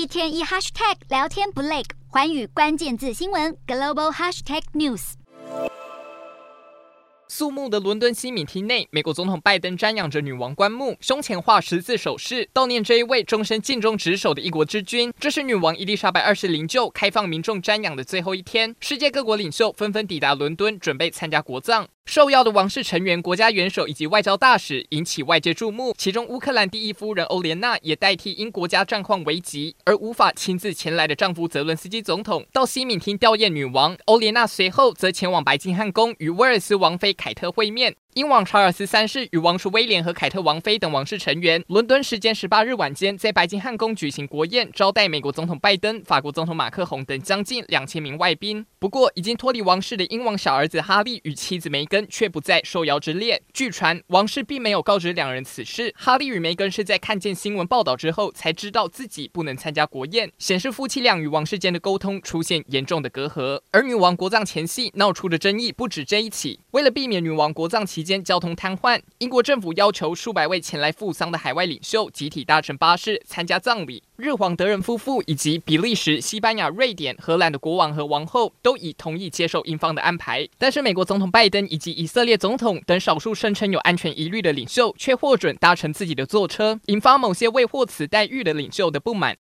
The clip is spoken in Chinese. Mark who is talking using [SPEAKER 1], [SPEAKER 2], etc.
[SPEAKER 1] 一天一 hashtag 聊天不累，寰宇关键字新闻 global hashtag news。
[SPEAKER 2] 肃穆的伦敦西敏厅内，美国总统拜登瞻仰着女王棺木，胸前画十字手势，悼念这一位终身尽忠职守的一国之君。这是女王伊丽莎白二世灵柩开放民众瞻仰的最后一天，世界各国领袖纷纷抵达伦敦，准备参加国葬。受邀的王室成员、国家元首以及外交大使引起外界注目，其中乌克兰第一夫人欧莲娜也代替因国家战况危急而无法亲自前来的丈夫泽伦斯基总统到西敏厅吊唁女王。欧莲娜随后则前往白金汉宫与威尔斯王妃凯特会面。英王查尔斯三世与王储威廉和凯特王妃等王室成员，伦敦时间十八日晚间在白金汉宫举行国宴，招待美国总统拜登、法国总统马克宏等将近两千名外宾。不过，已经脱离王室的英王小儿子哈利与妻子梅根却不在受邀之列。据传，王室并没有告知两人此事。哈利与梅根是在看见新闻报道之后才知道自己不能参加国宴，显示夫妻俩与王室间的沟通出现严重的隔阂。而女王国葬前夕闹出的争议不止这一起，为了避免女王国葬期期间交通瘫痪，英国政府要求数百位前来赴丧的海外领袖集体搭乘巴士参加葬礼。日皇德仁夫妇以及比利时、西班牙、瑞典、荷兰的国王和王后都已同意接受英方的安排，但是美国总统拜登以及以色列总统等少数声称有安全疑虑的领袖却获准搭乘自己的座车，引发某些未获此待遇的领袖的不满。